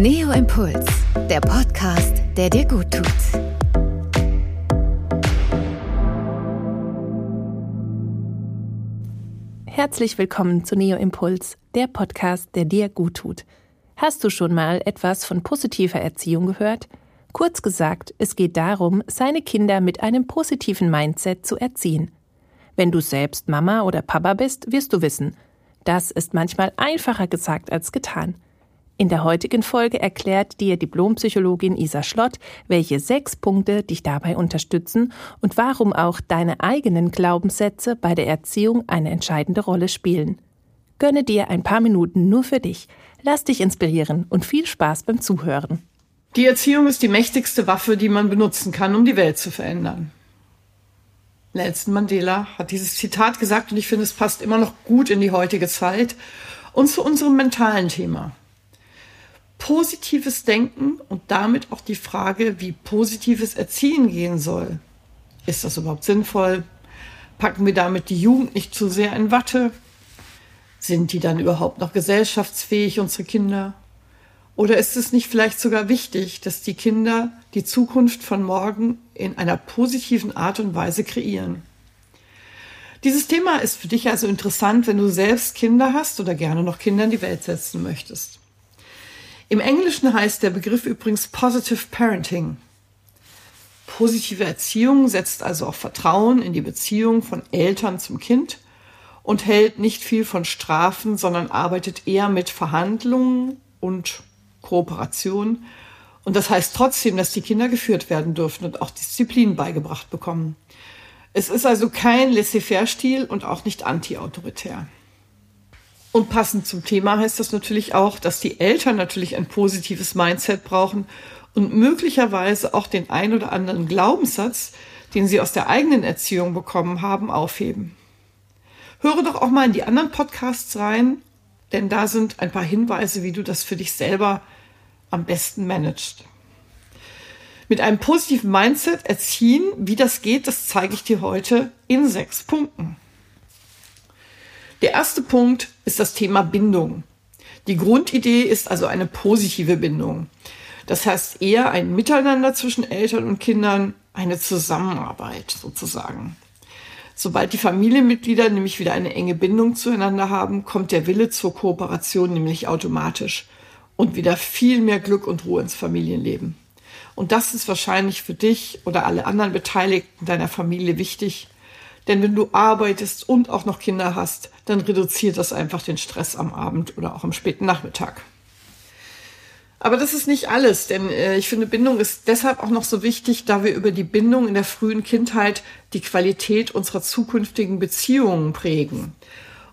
Neo Impuls, der Podcast, der dir gut tut. Herzlich willkommen zu Neo Impuls, der Podcast, der dir gut tut. Hast du schon mal etwas von positiver Erziehung gehört? Kurz gesagt, es geht darum, seine Kinder mit einem positiven Mindset zu erziehen. Wenn du selbst Mama oder Papa bist, wirst du wissen, das ist manchmal einfacher gesagt als getan. In der heutigen Folge erklärt dir Diplompsychologin Isa Schlott, welche sechs Punkte dich dabei unterstützen und warum auch deine eigenen Glaubenssätze bei der Erziehung eine entscheidende Rolle spielen. Gönne dir ein paar Minuten nur für dich, lass dich inspirieren und viel Spaß beim Zuhören. Die Erziehung ist die mächtigste Waffe, die man benutzen kann, um die Welt zu verändern. Nelson Mandela hat dieses Zitat gesagt und ich finde, es passt immer noch gut in die heutige Zeit und zu unserem mentalen Thema. Positives Denken und damit auch die Frage, wie positives Erziehen gehen soll. Ist das überhaupt sinnvoll? Packen wir damit die Jugend nicht zu sehr in Watte? Sind die dann überhaupt noch gesellschaftsfähig, unsere Kinder? Oder ist es nicht vielleicht sogar wichtig, dass die Kinder die Zukunft von morgen in einer positiven Art und Weise kreieren? Dieses Thema ist für dich also interessant, wenn du selbst Kinder hast oder gerne noch Kinder in die Welt setzen möchtest. Im Englischen heißt der Begriff übrigens Positive Parenting. Positive Erziehung setzt also auf Vertrauen in die Beziehung von Eltern zum Kind und hält nicht viel von Strafen, sondern arbeitet eher mit Verhandlungen und Kooperation. Und das heißt trotzdem, dass die Kinder geführt werden dürfen und auch Disziplin beigebracht bekommen. Es ist also kein Laissez-faire-Stil und auch nicht anti-autoritär. Und passend zum Thema heißt das natürlich auch, dass die Eltern natürlich ein positives Mindset brauchen und möglicherweise auch den ein oder anderen Glaubenssatz, den sie aus der eigenen Erziehung bekommen haben, aufheben. Höre doch auch mal in die anderen Podcasts rein denn da sind ein paar Hinweise, wie du das für dich selber am besten managst. Mit einem positiven Mindset erziehen, wie das geht, das zeige ich dir heute in sechs Punkten. Der erste Punkt ist das Thema Bindung. Die Grundidee ist also eine positive Bindung. Das heißt eher ein Miteinander zwischen Eltern und Kindern, eine Zusammenarbeit sozusagen. Sobald die Familienmitglieder nämlich wieder eine enge Bindung zueinander haben, kommt der Wille zur Kooperation nämlich automatisch und wieder viel mehr Glück und Ruhe ins Familienleben. Und das ist wahrscheinlich für dich oder alle anderen Beteiligten deiner Familie wichtig. Denn wenn du arbeitest und auch noch Kinder hast, dann reduziert das einfach den Stress am Abend oder auch am späten Nachmittag. Aber das ist nicht alles, denn äh, ich finde, Bindung ist deshalb auch noch so wichtig, da wir über die Bindung in der frühen Kindheit die Qualität unserer zukünftigen Beziehungen prägen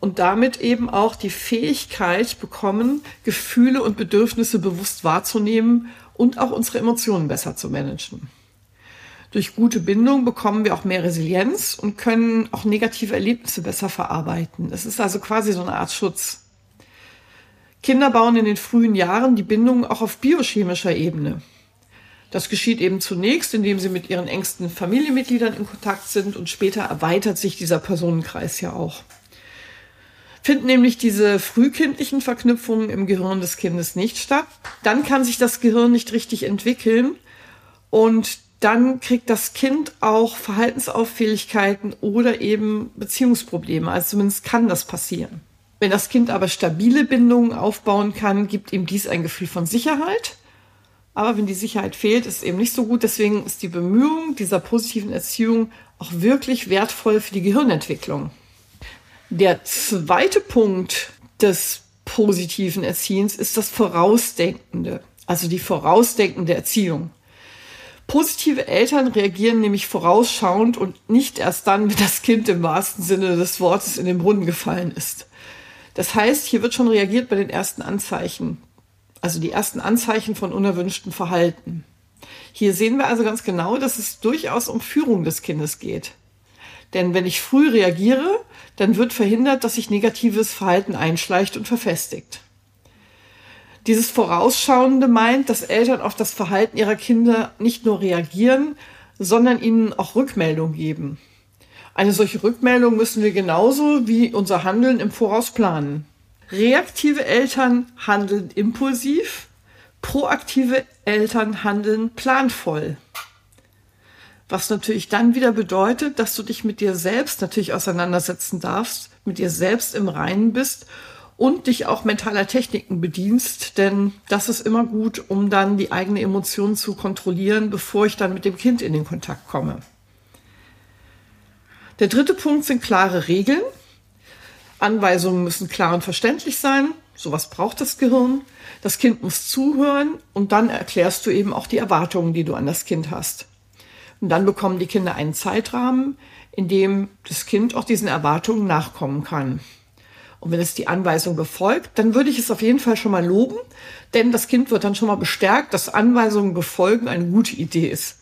und damit eben auch die Fähigkeit bekommen, Gefühle und Bedürfnisse bewusst wahrzunehmen und auch unsere Emotionen besser zu managen. Durch gute Bindung bekommen wir auch mehr Resilienz und können auch negative Erlebnisse besser verarbeiten. Es ist also quasi so eine Art Schutz. Kinder bauen in den frühen Jahren die Bindung auch auf biochemischer Ebene. Das geschieht eben zunächst, indem sie mit ihren engsten Familienmitgliedern in Kontakt sind und später erweitert sich dieser Personenkreis ja auch. Finden nämlich diese frühkindlichen Verknüpfungen im Gehirn des Kindes nicht statt, dann kann sich das Gehirn nicht richtig entwickeln und dann kriegt das Kind auch Verhaltensauffälligkeiten oder eben Beziehungsprobleme. Also zumindest kann das passieren. Wenn das Kind aber stabile Bindungen aufbauen kann, gibt ihm dies ein Gefühl von Sicherheit. Aber wenn die Sicherheit fehlt, ist es eben nicht so gut. Deswegen ist die Bemühung dieser positiven Erziehung auch wirklich wertvoll für die Gehirnentwicklung. Der zweite Punkt des positiven Erziehens ist das Vorausdenkende, also die vorausdenkende Erziehung. Positive Eltern reagieren nämlich vorausschauend und nicht erst dann, wenn das Kind im wahrsten Sinne des Wortes in den Brunnen gefallen ist. Das heißt, hier wird schon reagiert bei den ersten Anzeichen, also die ersten Anzeichen von unerwünschtem Verhalten. Hier sehen wir also ganz genau, dass es durchaus um Führung des Kindes geht. Denn wenn ich früh reagiere, dann wird verhindert, dass sich negatives Verhalten einschleicht und verfestigt. Dieses Vorausschauende meint, dass Eltern auf das Verhalten ihrer Kinder nicht nur reagieren, sondern ihnen auch Rückmeldung geben. Eine solche Rückmeldung müssen wir genauso wie unser Handeln im Voraus planen. Reaktive Eltern handeln impulsiv, Proaktive Eltern handeln planvoll. Was natürlich dann wieder bedeutet, dass du dich mit dir selbst natürlich auseinandersetzen darfst, mit dir selbst im Reinen bist und dich auch mentaler Techniken bedienst, denn das ist immer gut, um dann die eigene Emotion zu kontrollieren, bevor ich dann mit dem Kind in den Kontakt komme. Der dritte Punkt sind klare Regeln. Anweisungen müssen klar und verständlich sein. Sowas braucht das Gehirn. Das Kind muss zuhören und dann erklärst du eben auch die Erwartungen, die du an das Kind hast. Und dann bekommen die Kinder einen Zeitrahmen, in dem das Kind auch diesen Erwartungen nachkommen kann. Und wenn es die Anweisung befolgt, dann würde ich es auf jeden Fall schon mal loben, denn das Kind wird dann schon mal bestärkt, dass Anweisungen befolgen eine gute Idee ist.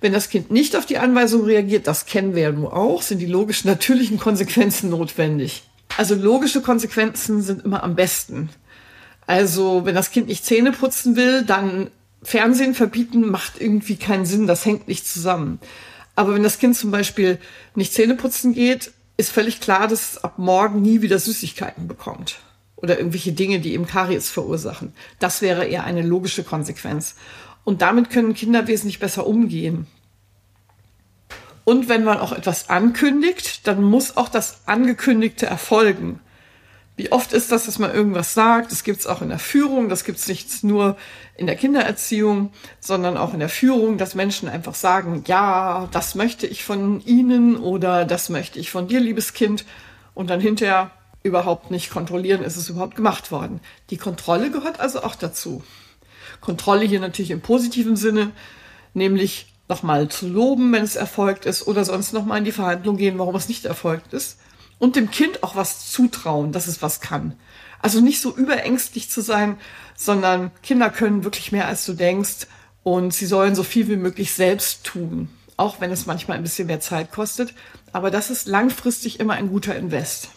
Wenn das Kind nicht auf die Anweisung reagiert, das kennen wir ja nur auch, sind die logischen, natürlichen Konsequenzen notwendig. Also logische Konsequenzen sind immer am besten. Also wenn das Kind nicht Zähne putzen will, dann Fernsehen verbieten macht irgendwie keinen Sinn, das hängt nicht zusammen. Aber wenn das Kind zum Beispiel nicht Zähne putzen geht, ist völlig klar, dass es ab morgen nie wieder Süßigkeiten bekommt. Oder irgendwelche Dinge, die ihm Karies verursachen. Das wäre eher eine logische Konsequenz. Und damit können Kinder wesentlich besser umgehen. Und wenn man auch etwas ankündigt, dann muss auch das Angekündigte erfolgen. Wie oft ist das, dass man irgendwas sagt? Das gibt es auch in der Führung, das gibt es nicht nur in der Kindererziehung, sondern auch in der Führung, dass Menschen einfach sagen, ja, das möchte ich von Ihnen oder das möchte ich von dir, liebes Kind. Und dann hinterher überhaupt nicht kontrollieren, ist es überhaupt gemacht worden. Die Kontrolle gehört also auch dazu. Kontrolle hier natürlich im positiven Sinne, nämlich nochmal zu loben, wenn es erfolgt ist, oder sonst nochmal in die Verhandlung gehen, warum es nicht erfolgt ist. Und dem Kind auch was zutrauen, dass es was kann. Also nicht so überängstlich zu sein, sondern Kinder können wirklich mehr, als du denkst. Und sie sollen so viel wie möglich selbst tun. Auch wenn es manchmal ein bisschen mehr Zeit kostet. Aber das ist langfristig immer ein guter Invest.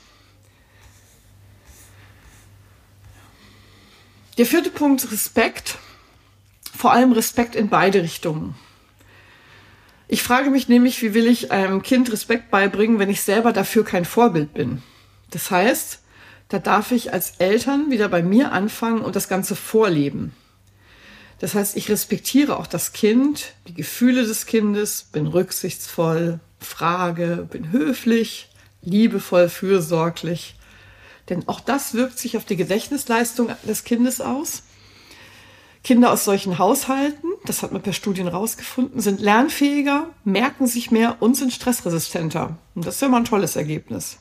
Der vierte Punkt, Respekt vor allem Respekt in beide Richtungen. Ich frage mich nämlich, wie will ich einem Kind Respekt beibringen, wenn ich selber dafür kein Vorbild bin? Das heißt, da darf ich als Eltern wieder bei mir anfangen und das Ganze vorleben. Das heißt, ich respektiere auch das Kind, die Gefühle des Kindes, bin rücksichtsvoll, frage, bin höflich, liebevoll, fürsorglich. Denn auch das wirkt sich auf die Gedächtnisleistung des Kindes aus. Kinder aus solchen Haushalten, das hat man per Studien rausgefunden, sind lernfähiger, merken sich mehr und sind stressresistenter. Und das ist ja mal ein tolles Ergebnis.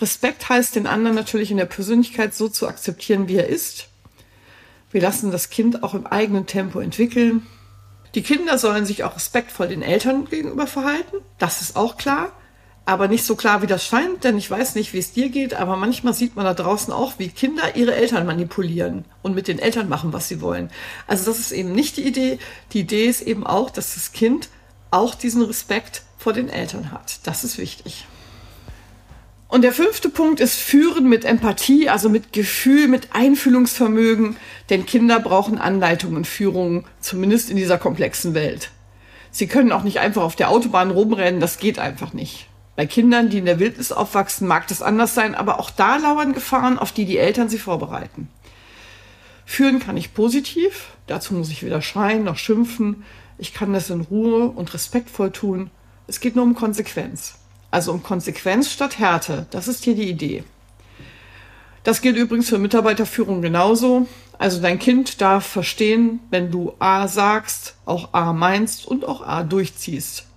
Respekt heißt, den anderen natürlich in der Persönlichkeit so zu akzeptieren, wie er ist. Wir lassen das Kind auch im eigenen Tempo entwickeln. Die Kinder sollen sich auch respektvoll den Eltern gegenüber verhalten. Das ist auch klar aber nicht so klar, wie das scheint, denn ich weiß nicht, wie es dir geht, aber manchmal sieht man da draußen auch, wie Kinder ihre Eltern manipulieren und mit den Eltern machen, was sie wollen. Also das ist eben nicht die Idee. Die Idee ist eben auch, dass das Kind auch diesen Respekt vor den Eltern hat. Das ist wichtig. Und der fünfte Punkt ist Führen mit Empathie, also mit Gefühl, mit Einfühlungsvermögen, denn Kinder brauchen Anleitung und Führung, zumindest in dieser komplexen Welt. Sie können auch nicht einfach auf der Autobahn rumrennen, das geht einfach nicht. Bei Kindern, die in der Wildnis aufwachsen, mag das anders sein, aber auch da lauern Gefahren, auf die die Eltern sie vorbereiten. Führen kann ich positiv, dazu muss ich weder schreien noch schimpfen. Ich kann das in Ruhe und respektvoll tun. Es geht nur um Konsequenz. Also um Konsequenz statt Härte. Das ist hier die Idee. Das gilt übrigens für Mitarbeiterführung genauso. Also dein Kind darf verstehen, wenn du A sagst, auch A meinst und auch A durchziehst.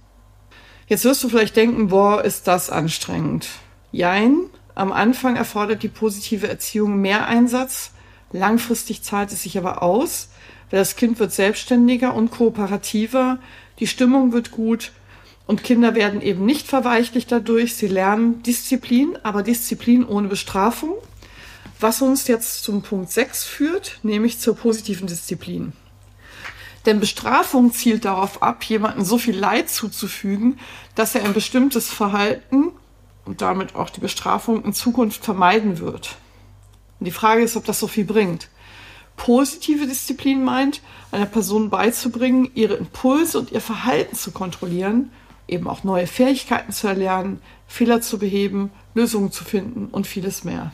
Jetzt wirst du vielleicht denken, boah, ist das anstrengend. Jein, am Anfang erfordert die positive Erziehung mehr Einsatz. Langfristig zahlt es sich aber aus, weil das Kind wird selbstständiger und kooperativer, die Stimmung wird gut und Kinder werden eben nicht verweichlicht dadurch. Sie lernen Disziplin, aber Disziplin ohne Bestrafung. Was uns jetzt zum Punkt 6 führt, nämlich zur positiven Disziplin. Denn Bestrafung zielt darauf ab, jemandem so viel Leid zuzufügen, dass er ein bestimmtes Verhalten und damit auch die Bestrafung in Zukunft vermeiden wird. Und die Frage ist, ob das so viel bringt. Positive Disziplin meint, einer Person beizubringen, ihre Impulse und ihr Verhalten zu kontrollieren, eben auch neue Fähigkeiten zu erlernen, Fehler zu beheben, Lösungen zu finden und vieles mehr.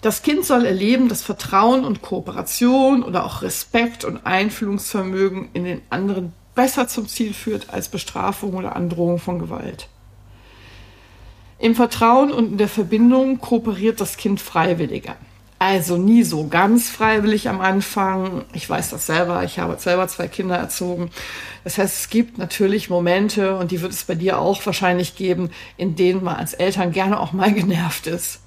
Das Kind soll erleben, dass Vertrauen und Kooperation oder auch Respekt und Einfühlungsvermögen in den anderen besser zum Ziel führt als Bestrafung oder Androhung von Gewalt. Im Vertrauen und in der Verbindung kooperiert das Kind freiwilliger. Also nie so ganz freiwillig am Anfang. Ich weiß das selber. Ich habe selber zwei Kinder erzogen. Das heißt, es gibt natürlich Momente, und die wird es bei dir auch wahrscheinlich geben, in denen man als Eltern gerne auch mal genervt ist.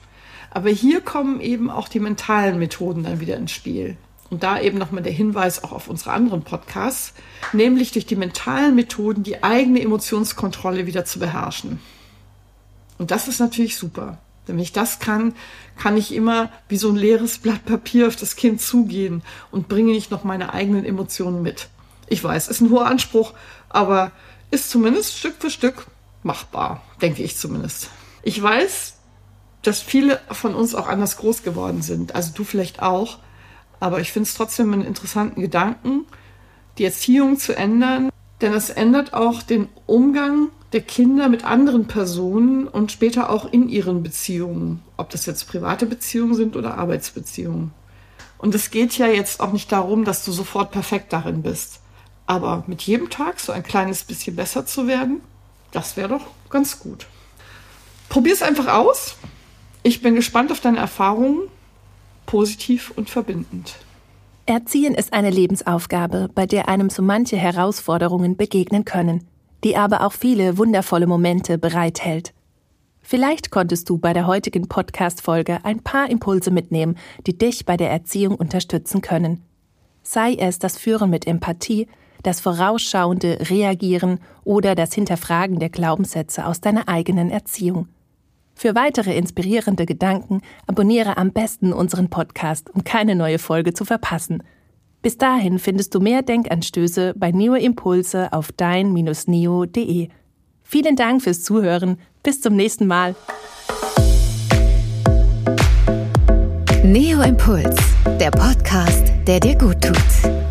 Aber hier kommen eben auch die mentalen Methoden dann wieder ins Spiel. Und da eben nochmal der Hinweis auch auf unsere anderen Podcasts, nämlich durch die mentalen Methoden die eigene Emotionskontrolle wieder zu beherrschen. Und das ist natürlich super. Wenn ich das kann, kann ich immer wie so ein leeres Blatt Papier auf das Kind zugehen und bringe nicht noch meine eigenen Emotionen mit. Ich weiß, ist ein hoher Anspruch, aber ist zumindest Stück für Stück machbar, denke ich zumindest. Ich weiß, dass viele von uns auch anders groß geworden sind, also du vielleicht auch, aber ich finde es trotzdem einen interessanten Gedanken, die Erziehung zu ändern, denn es ändert auch den Umgang der Kinder mit anderen Personen und später auch in ihren Beziehungen, ob das jetzt private Beziehungen sind oder Arbeitsbeziehungen. Und es geht ja jetzt auch nicht darum, dass du sofort perfekt darin bist. Aber mit jedem Tag so ein kleines bisschen besser zu werden, das wäre doch ganz gut. Probier es einfach aus. Ich bin gespannt auf deine Erfahrungen, positiv und verbindend. Erziehen ist eine Lebensaufgabe, bei der einem so manche Herausforderungen begegnen können die aber auch viele wundervolle Momente bereithält. Vielleicht konntest du bei der heutigen Podcast-Folge ein paar Impulse mitnehmen, die dich bei der Erziehung unterstützen können. Sei es das Führen mit Empathie, das vorausschauende Reagieren oder das Hinterfragen der Glaubenssätze aus deiner eigenen Erziehung. Für weitere inspirierende Gedanken abonniere am besten unseren Podcast, um keine neue Folge zu verpassen – bis dahin findest du mehr Denkanstöße bei Neo Impulse auf dein-neo.de. Vielen Dank fürs Zuhören. Bis zum nächsten Mal. Neo Impuls, der Podcast, der dir gut tut.